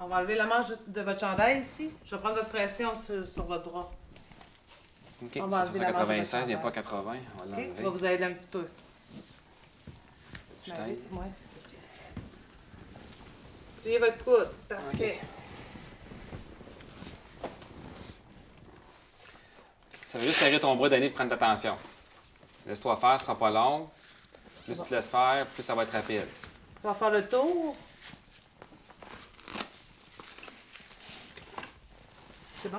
On va enlever la manche de, votre chandail ici. Je vais prendre votre pression sur, sur votre bras. OK, On va c'est enlever la manche de 96, il n'y a pas 80. On va OK? l'enlever. Je vais vous aider un petit peu. Je moi, s'il vous plaît. Pliez votre coude. Parfait. Ça va juste serrer ton bras donné pour prendre ta tension. Laisse-toi faire, ce sera pas long. Plus tu te laisses faire, plus ça va être rapide. On va faire le tour. C'est bon?